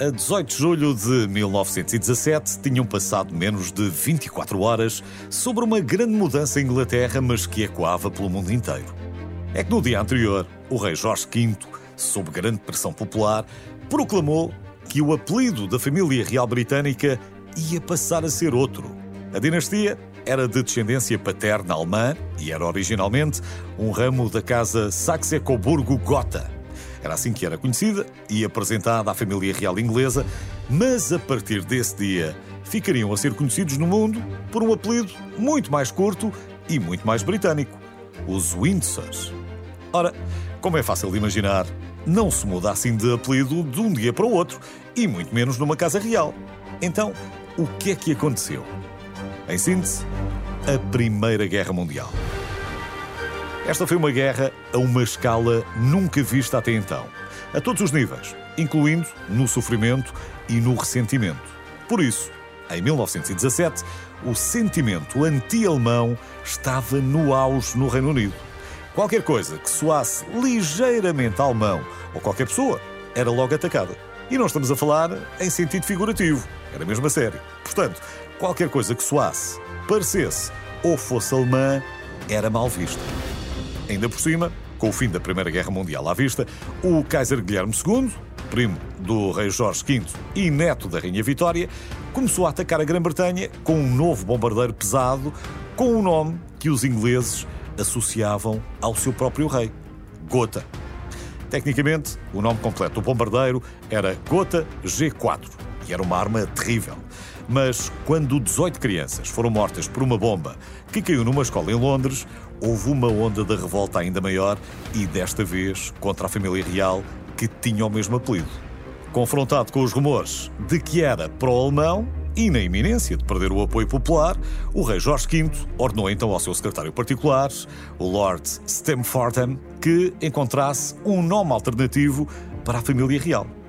A 18 de julho de 1917 tinham passado menos de 24 horas sobre uma grande mudança em Inglaterra, mas que ecoava pelo mundo inteiro. É que no dia anterior, o rei Jorge V, sob grande pressão popular, proclamou que o apelido da família real britânica ia passar a ser outro. A dinastia era de descendência paterna alemã e era originalmente um ramo da casa Saxe-Coburgo-Gotha. Era assim que era conhecida e apresentada à família real inglesa, mas a partir desse dia ficariam a ser conhecidos no mundo por um apelido muito mais curto e muito mais britânico: os Windsors. Ora, como é fácil de imaginar, não se muda assim de apelido de um dia para o outro, e muito menos numa casa real. Então, o que é que aconteceu? Em síntese, a Primeira Guerra Mundial. Esta foi uma guerra a uma escala nunca vista até então, a todos os níveis, incluindo no sofrimento e no ressentimento. Por isso, em 1917, o sentimento anti-alemão estava no auge no Reino Unido. Qualquer coisa que soasse ligeiramente alemão ou qualquer pessoa era logo atacada. E não estamos a falar em sentido figurativo, era mesmo a sério. Portanto, qualquer coisa que soasse, parecesse ou fosse alemã era mal vista. Ainda por cima, com o fim da Primeira Guerra Mundial à vista, o Kaiser Guilherme II, primo do rei Jorge V e neto da Rainha Vitória, começou a atacar a Grã-Bretanha com um novo bombardeiro pesado com o um nome que os ingleses associavam ao seu próprio rei, Gota. Tecnicamente, o nome completo do bombardeiro era Gota G4 e era uma arma terrível. Mas quando 18 crianças foram mortas por uma bomba que caiu numa escola em Londres, houve uma onda de revolta ainda maior e desta vez contra a família real que tinha o mesmo apelido. Confrontado com os rumores de que era pró-alemão e na iminência de perder o apoio popular, o rei Jorge V ordenou então ao seu secretário particular, o Lord Stamfordham, que encontrasse um nome alternativo para a família real.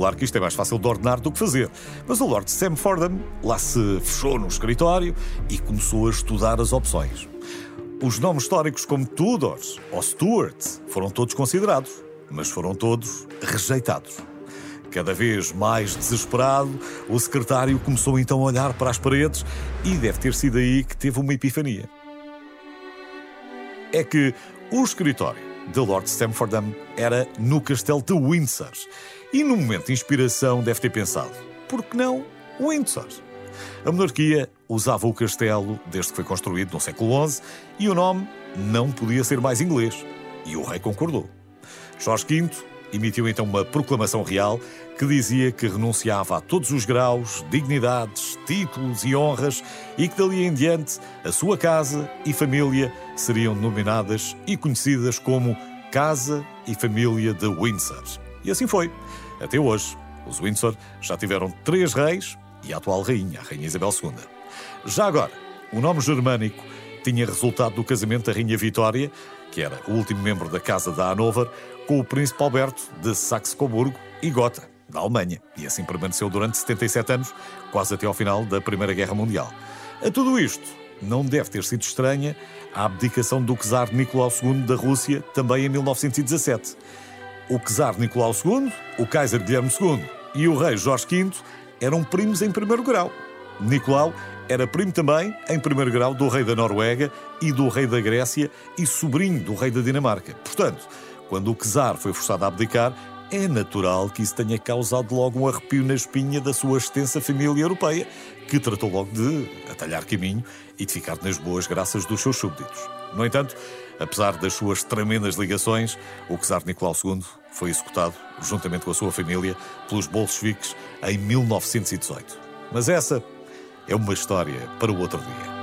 Claro que isto é mais fácil de ordenar do que fazer, mas o Lord Sam Fordham lá se fechou no escritório e começou a estudar as opções. Os nomes históricos como Tudors ou Stuart foram todos considerados, mas foram todos rejeitados. Cada vez mais desesperado, o secretário começou então a olhar para as paredes e deve ter sido aí que teve uma epifania. É que o escritório de Lord Stamfordham era no castelo de Windsor e no momento de inspiração deve ter pensado: por que não Windsor? A monarquia usava o castelo desde que foi construído no século XI e o nome não podia ser mais inglês. E o rei concordou. Jorge V emitiu então uma proclamação real que dizia que renunciava a todos os graus, dignidades, títulos e honras e que dali em diante a sua casa e família seriam denominadas e conhecidas como Casa e Família de Windsor. E assim foi. Até hoje, os Windsor já tiveram três reis e a atual rainha, a Rainha Isabel II. Já agora, o nome germânico tinha resultado do casamento da Rainha Vitória, que era o último membro da Casa da Hanover, com o Príncipe Alberto de Saxe-Coburgo e Gotha, da Alemanha, e assim permaneceu durante 77 anos, quase até ao final da Primeira Guerra Mundial. A tudo isto, não deve ter sido estranha a abdicação do czar Nicolau II da Rússia, também em 1917 o czar Nicolau II, o Kaiser Guilherme II e o rei Jorge V eram primos em primeiro grau. Nicolau era primo também, em primeiro grau, do rei da Noruega e do rei da Grécia e sobrinho do rei da Dinamarca. Portanto, quando o czar foi forçado a abdicar, é natural que isso tenha causado logo um arrepio na espinha da sua extensa família europeia, que tratou logo de atalhar caminho e de ficar nas boas graças dos seus súbditos. No entanto, apesar das suas tremendas ligações, o czar Nicolau II Foi executado, juntamente com a sua família, pelos bolcheviques em 1918. Mas essa é uma história para o outro dia.